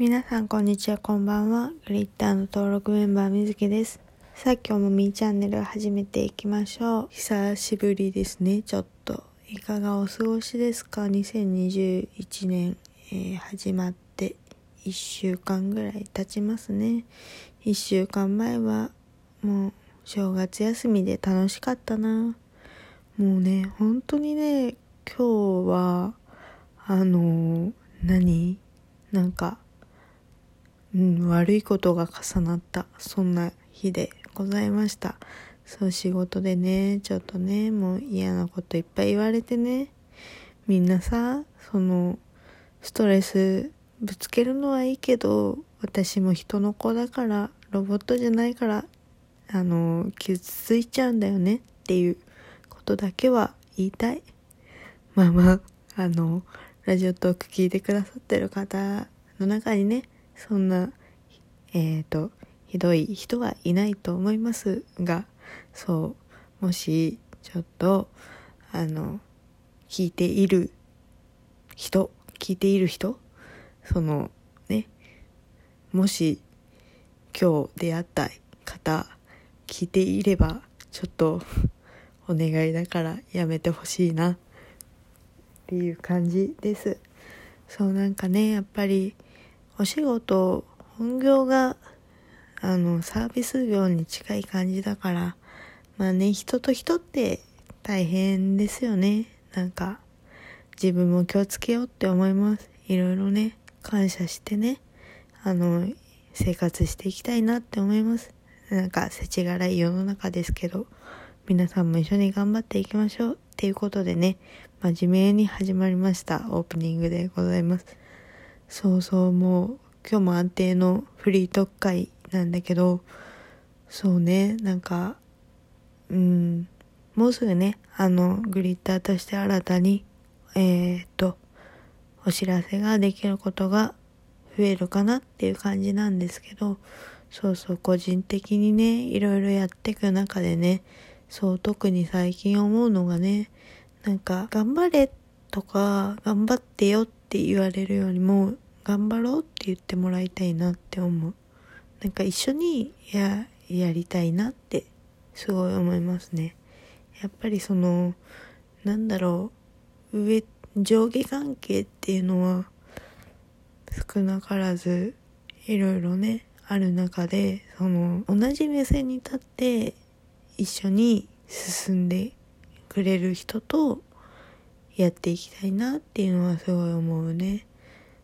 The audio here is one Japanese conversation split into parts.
皆さんこんにちはこんばんは。グリッターの登録メンバーみずきです。さあ今日もみーチャンネル始めていきましょう。久しぶりですね。ちょっと。いかがお過ごしですか？2021年、えー、始まって1週間ぐらい経ちますね。1週間前はもう正月休みで楽しかったな。もうね本当にね今日はあのー、何？なんかうん、悪いことが重なった、そんな日でございました。そう、仕事でね、ちょっとね、もう嫌なこといっぱい言われてね、みんなさ、その、ストレスぶつけるのはいいけど、私も人の子だから、ロボットじゃないから、あの、傷ついちゃうんだよねっていうことだけは言いたい。まあまあ、あの、ラジオトーク聞いてくださってる方の中にね、そんな、えっ、ー、と、ひどい人はいないと思いますが、そう、もし、ちょっと、あの、聞いている人、聞いている人、その、ね、もし、今日出会った方、聞いていれば、ちょっと、お願いだからやめてほしいな、っていう感じです。そうなんかね、やっぱり、お仕事、本業が、あの、サービス業に近い感じだから、まあね、人と人って大変ですよね。なんか、自分も気をつけようって思います。いろいろね、感謝してね、あの、生活していきたいなって思います。なんか、世知辛い世の中ですけど、皆さんも一緒に頑張っていきましょう。っていうことでね、真面目に始まりましたオープニングでございます。そうそうもう今日も安定のフリートーク会なんだけどそうねなんかうんもうすぐねあのグリッターとして新たにえー、っとお知らせができることが増えるかなっていう感じなんですけどそうそう個人的にねいろいろやっていく中でねそう特に最近思うのがねなんか頑張れとか頑張ってよってって言われるよりも頑張ろうって言ってもらいたいなって思う。なんか一緒にややりたいなってすごい思いますね。やっぱりそのなんだろう上上下関係っていうのは少なからずいろいろねある中でその同じ目線に立って一緒に進んでくれる人とやっていきたいなっていうのはすごい思うね。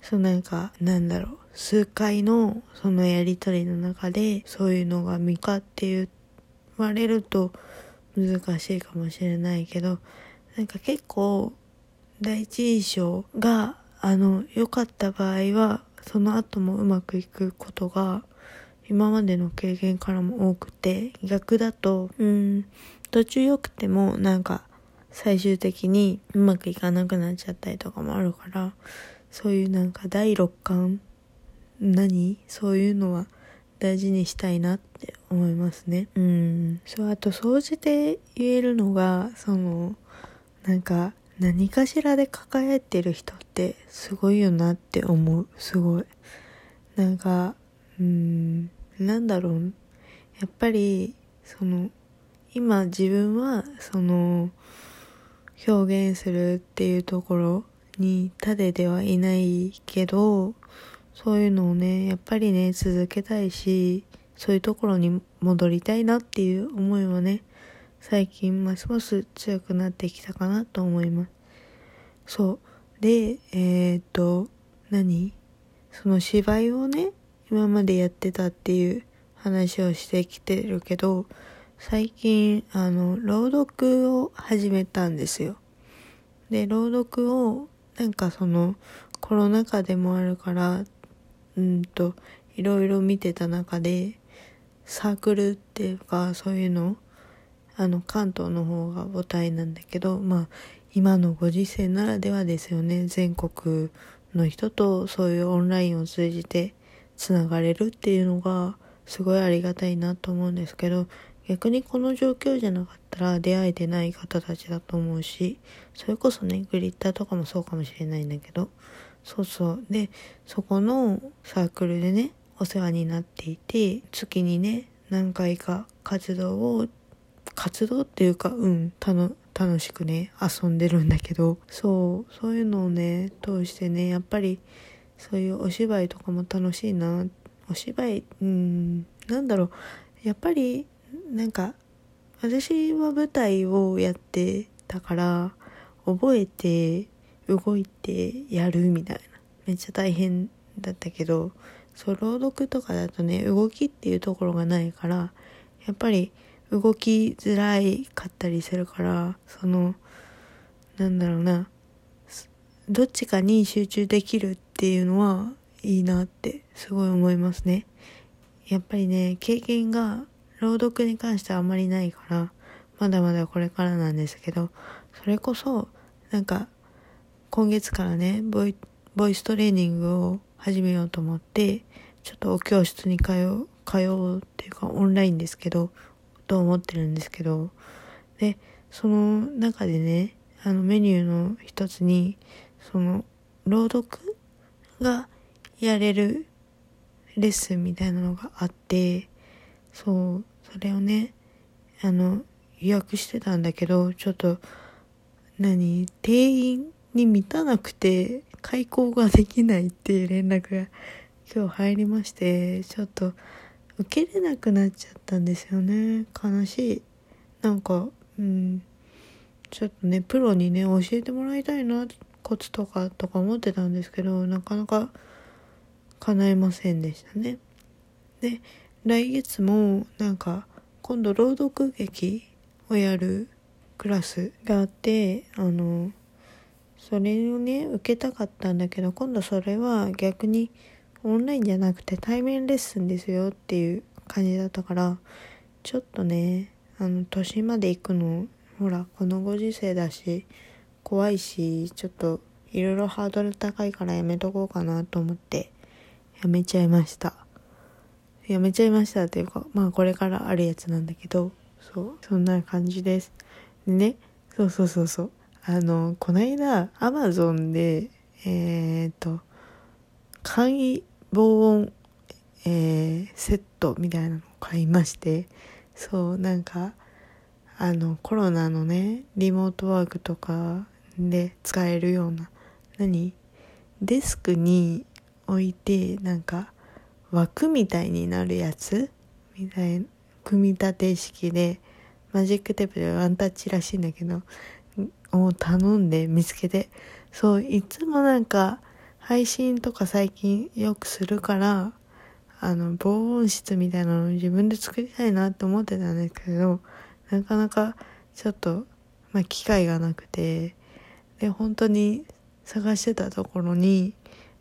そうなんか、なんだろう、数回のそのやりとりの中でそういうのが見かって言われると難しいかもしれないけど、なんか結構第一印象があの良かった場合はその後もうまくいくことが今までの経験からも多くて逆だとうん途中良くてもなんか最終的にうまくいかなくなっちゃったりとかもあるから、そういうなんか第六感何？そういうのは大事にしたいなって思いますね。うん。そう、あと、総じて言えるのが、その、なんか、何かしらで抱えてる人ってすごいよなって思う。すごい。なんか、うん、なんだろう。やっぱり、その、今自分は、その、表現するっていうところに種ではいないけど、そういうのをね、やっぱりね、続けたいし、そういうところに戻りたいなっていう思いはね、最近ますます強くなってきたかなと思います。そう。で、えー、っと、何？その芝居をね、今までやってたっていう話をしてきてるけど、最近、あの、朗読を始めたんですよ。で、朗読を、なんかその、コロナ禍でもあるから、うんと、いろいろ見てた中で、サークルっていうか、そういうの、あの、関東の方が母体なんだけど、まあ、今のご時世ならではですよね。全国の人とそういうオンラインを通じてつながれるっていうのが、すごいありがたいなと思うんですけど、逆にこの状況じゃなかったら出会えてない方たちだと思うし、それこそね、グリッターとかもそうかもしれないんだけど、そうそう。でそこのサークルでねお世話になっていて月にね何回か活動を活動っていうかうん楽しくね遊んでるんだけどそうそういうのをね通してねやっぱりそういうお芝居とかも楽しいな。お芝居うんなんだろう。やっぱりなんか私は舞台をやってたから覚えて動いてやるみたいな。めっちゃ大変だったけどそう朗読とかだとね動きっていうところがないからやっぱり動きづらいかったりするからそのなんだろうなどっちかに集中できるっていうのはいいなってすごい思いますね。やっぱりね経験が朗読に関してはあまりないからまだまだこれからなんですけどそれこそなんか今月からねボイボイストレーニングを始めようと思ってちょっとお教室に通う通うっていうかオンラインですけどと思ってるんですけどでその中でねあのメニューの一つにその朗読がやれるレッスンみたいなのがあってそうそれをねあの予約してたんだけどちょっと何定員に満たなくて開講ができないっていう連絡が今日入りましてちょっと受けれなくなっちゃったんですよね。悲しい。なんかうん。ちょっとねプロにね教えてもらいたいなコツとかとか思ってたんですけどなかなか叶えませんでしたね。で来月もなんか今度朗読劇をやるクラスがあってあのそれをね受けたかったんだけど今度それは逆にオンラインじゃなくて対面レッスンですよっていう感じだったからちょっとねあの都心まで行くのほらこのご時世だし怖いしちょっといろいろハードル高いからやめとこうかなと思ってやめちゃいました。やめちゃいましたっていうかまあこれからあるやつなんだけどそうそんな感じです。でねそうそうそうそう。あのこの間アマゾンでえっ、と簡易防音、えー、セットみたいなのを買いましてそうなんかあのコロナのねリモートワークとかで使えるような何？デスクに置いてなんか枠みたいになるやつ？みたいな組み立て式でマジックテープでワンタッチらしいんだけどを頼んで見つけてそういつもなんか配信とか最近よくするから、あの、防音室みたいなのを自分で作りたいなって思ってたんですけど、なかなかちょっと、まあ、機会がなくて、で、本当に探してたところに、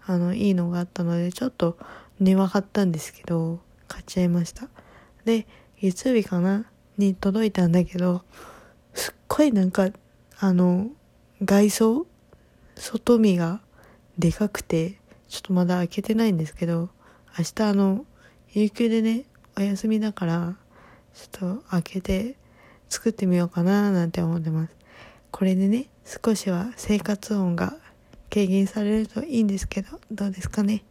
あの、いいのがあったので、ちょっと値は張ったんですけど、買っちゃいました。で、月曜日かな？に届いたんだけど、すっごいなんか、あの、外装？外見がでかくて、ちょっとまだ開けてないんですけど、明日あの、有給でね、お休みだから、ちょっと開けて作ってみようかななんて思ってます。これでね、少しは生活音が軽減されるといいんですけど、どうですかね？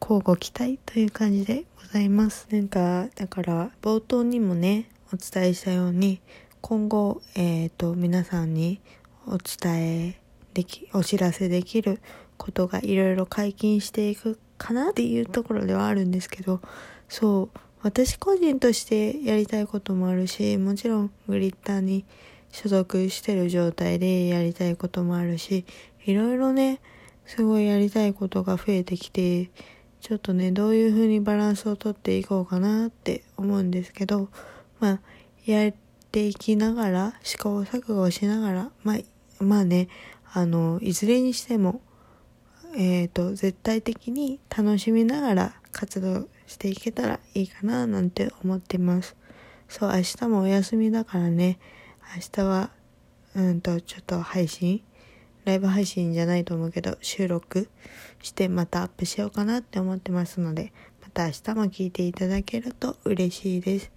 交互期待という感じでございます。なんか、だから冒頭にもね、お伝えしたように、今後、えっ、ー、と、皆さんにお伝えでき、お知らせできることがいろいろ解禁していくかなっていうところではあるんですけど、そう、私個人としてやりたいこともあるし、もちろんグリッターに所属してる状態でやりたいこともあるし、いろいろね、すごいやりたいことが増えてきて、ちょっとね、どういう風にバランスをとっていこうかなって思うんですけど、まあ、やっていきながら、試行錯誤しながら、まあ、まあね、あの、いずれにしても、えっ、ー、と、絶対的に楽しみながら活動していけたらいいかななんて思ってます。そう、明日もお休みだからね、明日は、うんと、ちょっと配信、ライブ配信じゃないと思うけど、収録してまたアップしようかなって思ってますので、また明日も聞いていただけると嬉しいです。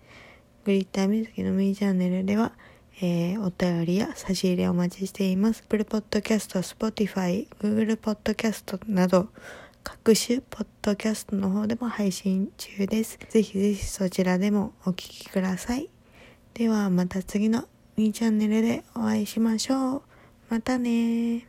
グリッター水木のミーチャンネルでは、えー、お便りや差し入れお待ちしています。Apple Podcast、Spotify、Google Podcast など、各種ポッドキャストの方でも配信中です。ぜひぜひそちらでもお聴きください。ではまた次のみーチャンネルでお会いしましょう。またね